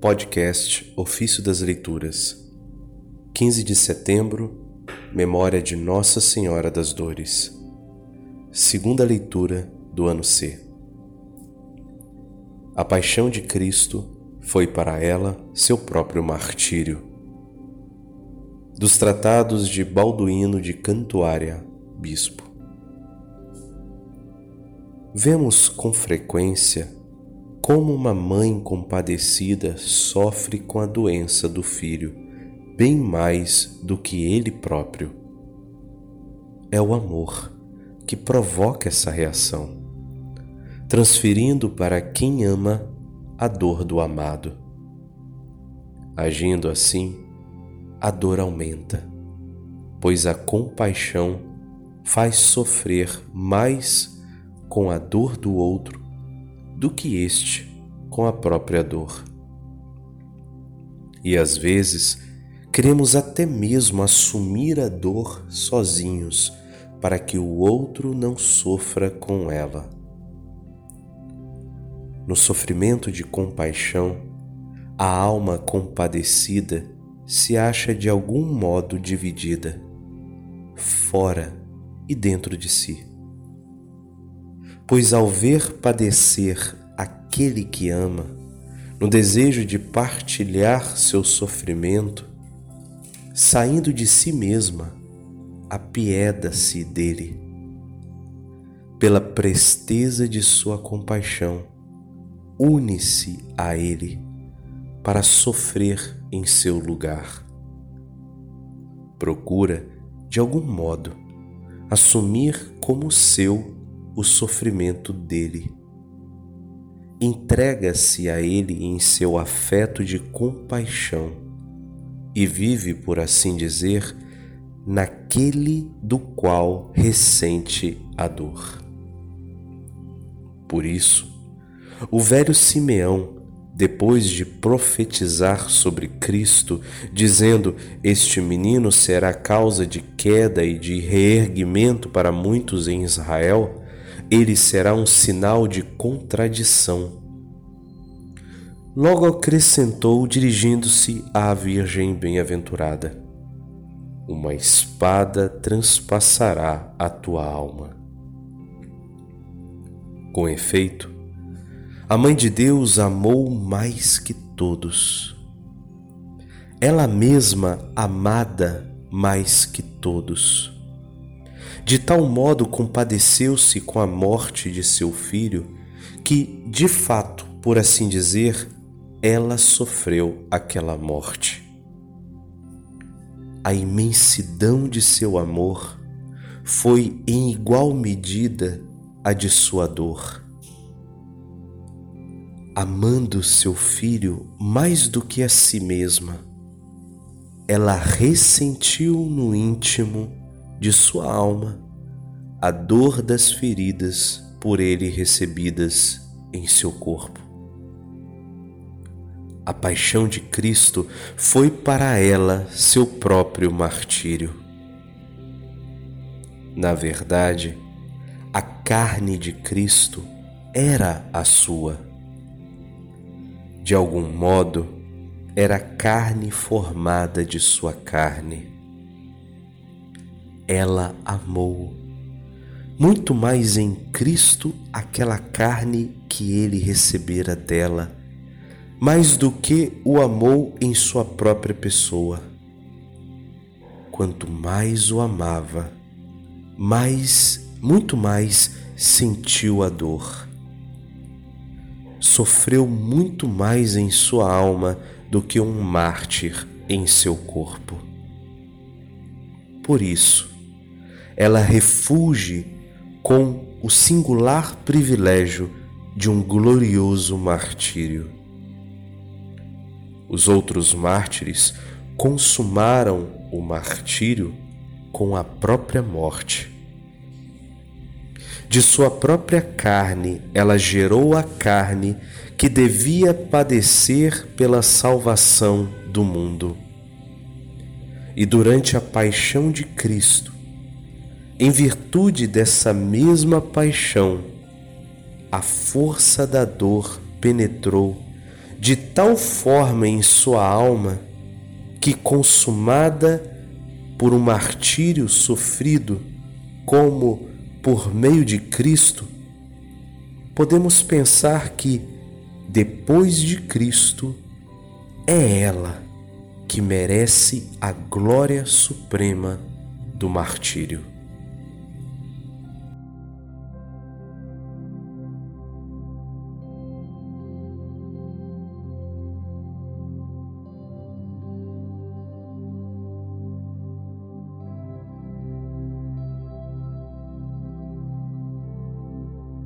Podcast Ofício das Leituras, 15 de setembro, Memória de Nossa Senhora das Dores, segunda leitura do ano C. A paixão de Cristo foi para ela seu próprio martírio. Dos tratados de Balduíno de Cantuária, bispo. Vemos com frequência como uma mãe compadecida sofre com a doença do filho, bem mais do que ele próprio. É o amor que provoca essa reação, transferindo para quem ama a dor do amado. Agindo assim, a dor aumenta, pois a compaixão faz sofrer mais com a dor do outro do que este com a própria dor. E às vezes queremos até mesmo assumir a dor sozinhos para que o outro não sofra com ela. No sofrimento de compaixão, a alma compadecida se acha de algum modo dividida, fora e dentro de si pois ao ver padecer aquele que ama, no desejo de partilhar seu sofrimento, saindo de si mesma, apieda-se dele. Pela presteza de sua compaixão, une-se a ele para sofrer em seu lugar. Procura, de algum modo, assumir como seu o sofrimento dele. Entrega-se a ele em seu afeto de compaixão e vive, por assim dizer, naquele do qual ressente a dor. Por isso, o velho Simeão, depois de profetizar sobre Cristo, dizendo: Este menino será causa de queda e de reerguimento para muitos em Israel, ele será um sinal de contradição. Logo acrescentou, dirigindo-se à Virgem bem-aventurada: Uma espada transpassará a tua alma. Com efeito, a Mãe de Deus amou mais que todos. Ela mesma amada mais que todos de tal modo compadeceu-se com a morte de seu filho que, de fato, por assim dizer, ela sofreu aquela morte. A imensidão de seu amor foi em igual medida a de sua dor. Amando seu filho mais do que a si mesma, ela ressentiu no íntimo de sua alma a dor das feridas por ele recebidas em seu corpo. A paixão de Cristo foi para ela seu próprio martírio. Na verdade, a carne de Cristo era a sua. De algum modo, era carne formada de sua carne ela amou. Muito mais em Cristo aquela carne que ele recebera dela, mais do que o amou em sua própria pessoa. Quanto mais o amava, mais, muito mais sentiu a dor. Sofreu muito mais em sua alma do que um mártir em seu corpo. Por isso, ela refugie com o singular privilégio de um glorioso martírio. Os outros mártires consumaram o martírio com a própria morte. De sua própria carne, ela gerou a carne que devia padecer pela salvação do mundo. E durante a paixão de Cristo, em virtude dessa mesma paixão, a força da dor penetrou de tal forma em sua alma que, consumada por um martírio sofrido, como por meio de Cristo, podemos pensar que, depois de Cristo, é ela que merece a glória suprema do martírio.